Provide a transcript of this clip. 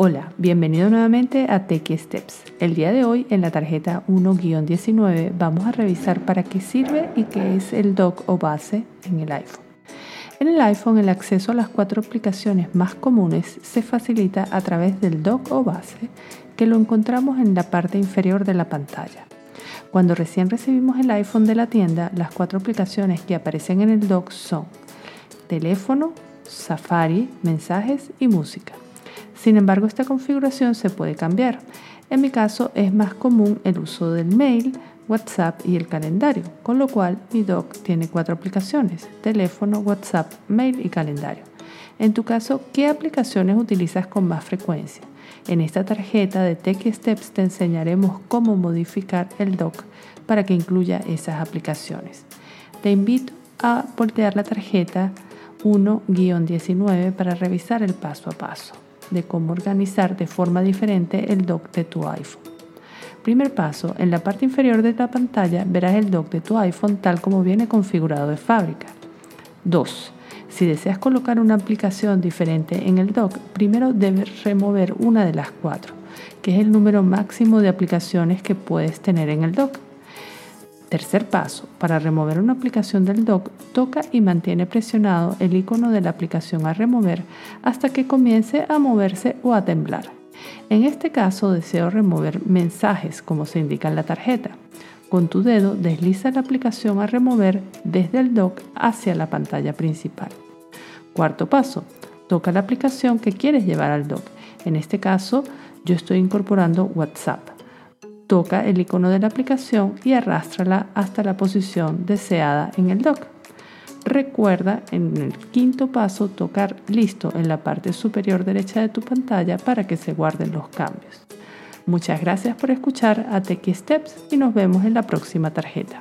Hola, bienvenido nuevamente a Techie Steps. El día de hoy en la tarjeta 1-19 vamos a revisar para qué sirve y qué es el dock o base en el iPhone. En el iPhone el acceso a las cuatro aplicaciones más comunes se facilita a través del dock o base que lo encontramos en la parte inferior de la pantalla. Cuando recién recibimos el iPhone de la tienda, las cuatro aplicaciones que aparecen en el dock son teléfono, Safari, mensajes y música. Sin embargo, esta configuración se puede cambiar. En mi caso es más común el uso del mail, WhatsApp y el calendario, con lo cual mi dock tiene cuatro aplicaciones, teléfono, WhatsApp, mail y calendario. En tu caso, ¿qué aplicaciones utilizas con más frecuencia? En esta tarjeta de Tech Steps te enseñaremos cómo modificar el dock para que incluya esas aplicaciones. Te invito a voltear la tarjeta 1-19 para revisar el paso a paso de cómo organizar de forma diferente el dock de tu iPhone. Primer paso, en la parte inferior de la pantalla verás el dock de tu iPhone tal como viene configurado de fábrica. 2. Si deseas colocar una aplicación diferente en el dock, primero debes remover una de las cuatro, que es el número máximo de aplicaciones que puedes tener en el dock. Tercer paso, para remover una aplicación del dock, toca y mantiene presionado el icono de la aplicación a remover hasta que comience a moverse o a temblar. En este caso deseo remover mensajes como se indica en la tarjeta. Con tu dedo desliza la aplicación a remover desde el dock hacia la pantalla principal. Cuarto paso, toca la aplicación que quieres llevar al dock. En este caso yo estoy incorporando WhatsApp. Toca el icono de la aplicación y arrástrala hasta la posición deseada en el dock. Recuerda en el quinto paso tocar listo en la parte superior derecha de tu pantalla para que se guarden los cambios. Muchas gracias por escuchar a Techie Steps y nos vemos en la próxima tarjeta.